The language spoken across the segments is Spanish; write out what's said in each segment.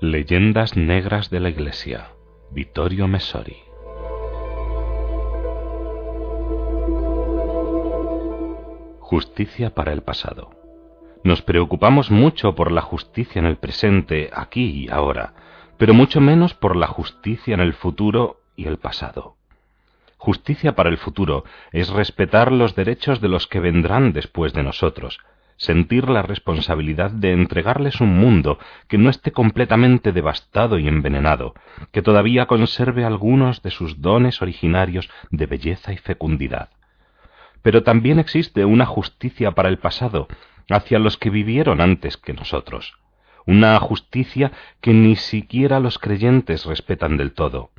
Leyendas Negras de la Iglesia. Vittorio Messori. Justicia para el pasado. Nos preocupamos mucho por la justicia en el presente, aquí y ahora, pero mucho menos por la justicia en el futuro y el pasado. Justicia para el futuro es respetar los derechos de los que vendrán después de nosotros, sentir la responsabilidad de entregarles un mundo que no esté completamente devastado y envenenado, que todavía conserve algunos de sus dones originarios de belleza y fecundidad. Pero también existe una justicia para el pasado, hacia los que vivieron antes que nosotros, una justicia que ni siquiera los creyentes respetan del todo.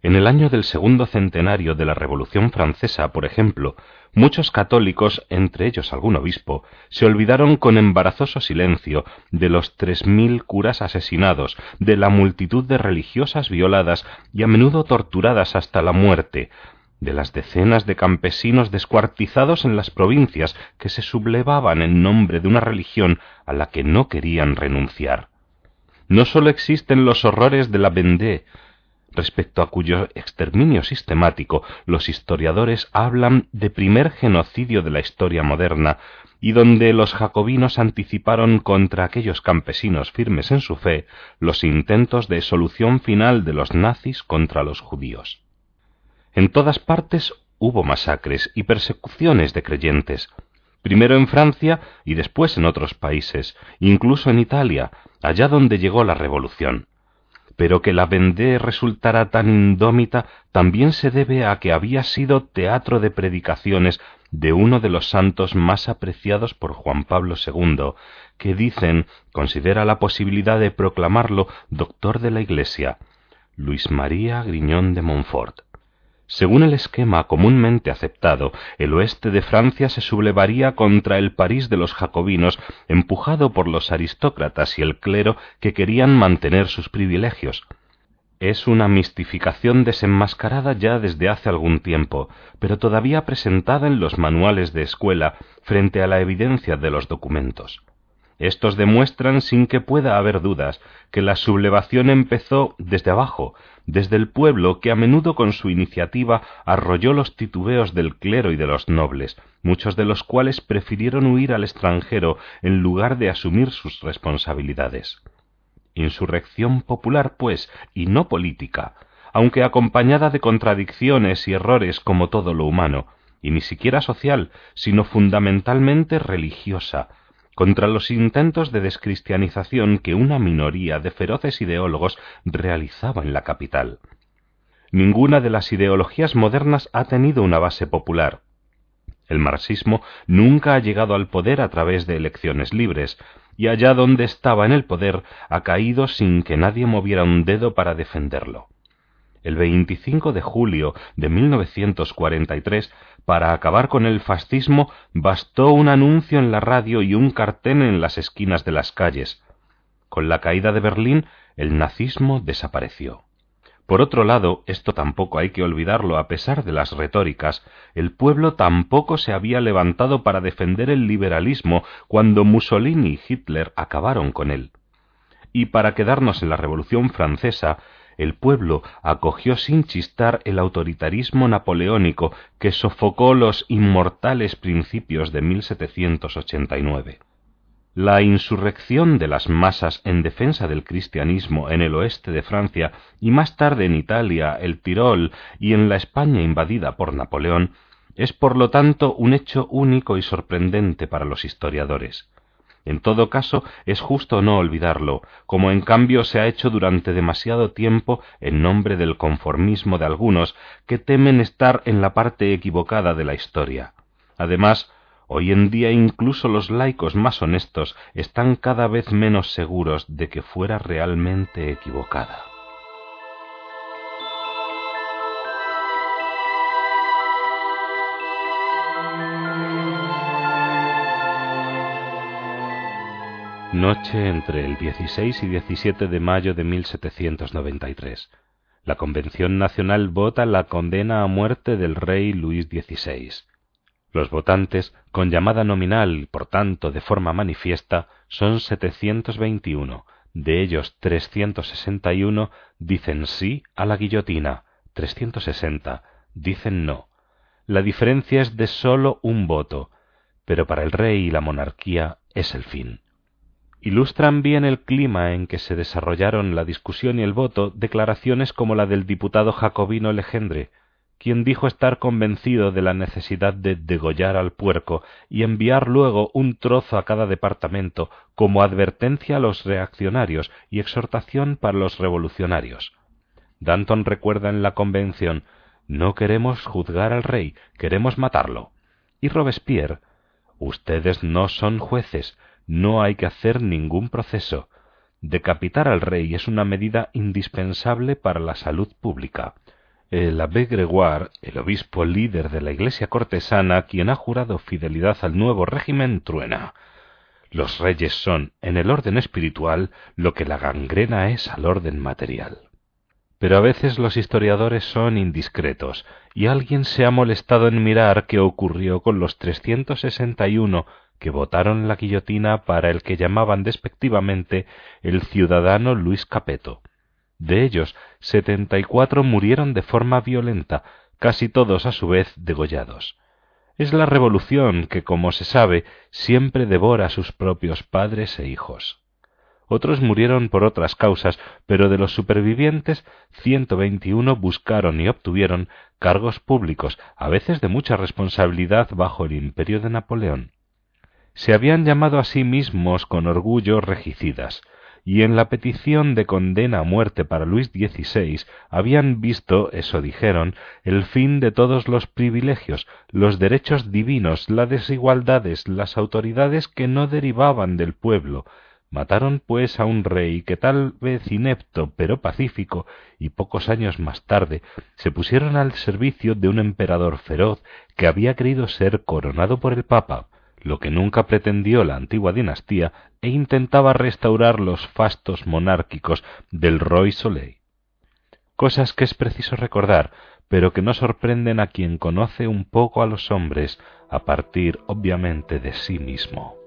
En el año del segundo centenario de la Revolución Francesa, por ejemplo, muchos católicos, entre ellos algún obispo, se olvidaron con embarazoso silencio de los tres mil curas asesinados, de la multitud de religiosas violadas y a menudo torturadas hasta la muerte, de las decenas de campesinos descuartizados en las provincias que se sublevaban en nombre de una religión a la que no querían renunciar. No sólo existen los horrores de la Vendée, respecto a cuyo exterminio sistemático los historiadores hablan de primer genocidio de la historia moderna, y donde los jacobinos anticiparon contra aquellos campesinos firmes en su fe los intentos de solución final de los nazis contra los judíos. En todas partes hubo masacres y persecuciones de creyentes, primero en Francia y después en otros países, incluso en Italia, allá donde llegó la revolución pero que la Vendée resultara tan indómita también se debe a que había sido teatro de predicaciones de uno de los santos más apreciados por Juan Pablo II, que dicen considera la posibilidad de proclamarlo doctor de la Iglesia, Luis María Griñón de Montfort. Según el esquema comúnmente aceptado, el oeste de Francia se sublevaría contra el París de los jacobinos, empujado por los aristócratas y el clero que querían mantener sus privilegios. Es una mistificación desenmascarada ya desde hace algún tiempo, pero todavía presentada en los manuales de escuela frente a la evidencia de los documentos. Estos demuestran sin que pueda haber dudas que la sublevación empezó desde abajo, desde el pueblo que a menudo con su iniciativa arrolló los titubeos del clero y de los nobles, muchos de los cuales prefirieron huir al extranjero en lugar de asumir sus responsabilidades. Insurrección popular, pues, y no política, aunque acompañada de contradicciones y errores como todo lo humano, y ni siquiera social, sino fundamentalmente religiosa, contra los intentos de descristianización que una minoría de feroces ideólogos realizaba en la capital. Ninguna de las ideologías modernas ha tenido una base popular. El marxismo nunca ha llegado al poder a través de elecciones libres, y allá donde estaba en el poder ha caído sin que nadie moviera un dedo para defenderlo. El 25 de julio de 1943 para acabar con el fascismo bastó un anuncio en la radio y un cartel en las esquinas de las calles. Con la caída de Berlín, el nazismo desapareció. Por otro lado, esto tampoco hay que olvidarlo a pesar de las retóricas, el pueblo tampoco se había levantado para defender el liberalismo cuando Mussolini y Hitler acabaron con él. Y para quedarnos en la Revolución Francesa, el pueblo acogió sin chistar el autoritarismo napoleónico que sofocó los inmortales principios de 1789. La insurrección de las masas en defensa del cristianismo en el oeste de Francia y más tarde en Italia, el Tirol y en la España invadida por Napoleón es por lo tanto un hecho único y sorprendente para los historiadores. En todo caso, es justo no olvidarlo, como en cambio se ha hecho durante demasiado tiempo en nombre del conformismo de algunos que temen estar en la parte equivocada de la historia. Además, hoy en día incluso los laicos más honestos están cada vez menos seguros de que fuera realmente equivocada. Noche entre el 16 y 17 de mayo de 1793. La Convención Nacional vota la condena a muerte del rey Luis XVI. Los votantes, con llamada nominal y por tanto de forma manifiesta, son 721, De ellos 361 dicen sí a la guillotina, 360 dicen no. La diferencia es de sólo un voto, pero para el rey y la monarquía es el fin. Ilustran bien el clima en que se desarrollaron la discusión y el voto declaraciones como la del diputado jacobino Legendre, quien dijo estar convencido de la necesidad de degollar al puerco y enviar luego un trozo a cada departamento como advertencia a los reaccionarios y exhortación para los revolucionarios. Danton recuerda en la convención no queremos juzgar al rey, queremos matarlo. Y Robespierre Ustedes no son jueces, no hay que hacer ningún proceso. Decapitar al rey es una medida indispensable para la salud pública. El abbé Gregoire, el obispo líder de la iglesia cortesana, quien ha jurado fidelidad al nuevo régimen, truena. Los reyes son, en el orden espiritual, lo que la gangrena es al orden material. Pero a veces los historiadores son indiscretos, y alguien se ha molestado en mirar qué ocurrió con los 361 que votaron la guillotina para el que llamaban despectivamente el ciudadano Luis Capeto. De ellos, setenta y cuatro murieron de forma violenta, casi todos a su vez degollados. Es la revolución que, como se sabe, siempre devora a sus propios padres e hijos. Otros murieron por otras causas, pero de los supervivientes, ciento veintiuno buscaron y obtuvieron cargos públicos, a veces de mucha responsabilidad bajo el imperio de Napoleón. Se habían llamado a sí mismos con orgullo regicidas, y en la petición de condena a muerte para Luis XVI habían visto, eso dijeron, el fin de todos los privilegios, los derechos divinos, las desigualdades, las autoridades que no derivaban del pueblo, Mataron pues a un rey que tal vez inepto pero pacífico, y pocos años más tarde se pusieron al servicio de un emperador feroz que había querido ser coronado por el Papa, lo que nunca pretendió la antigua dinastía, e intentaba restaurar los fastos monárquicos del Roi Soleil. Cosas que es preciso recordar, pero que no sorprenden a quien conoce un poco a los hombres, a partir obviamente de sí mismo.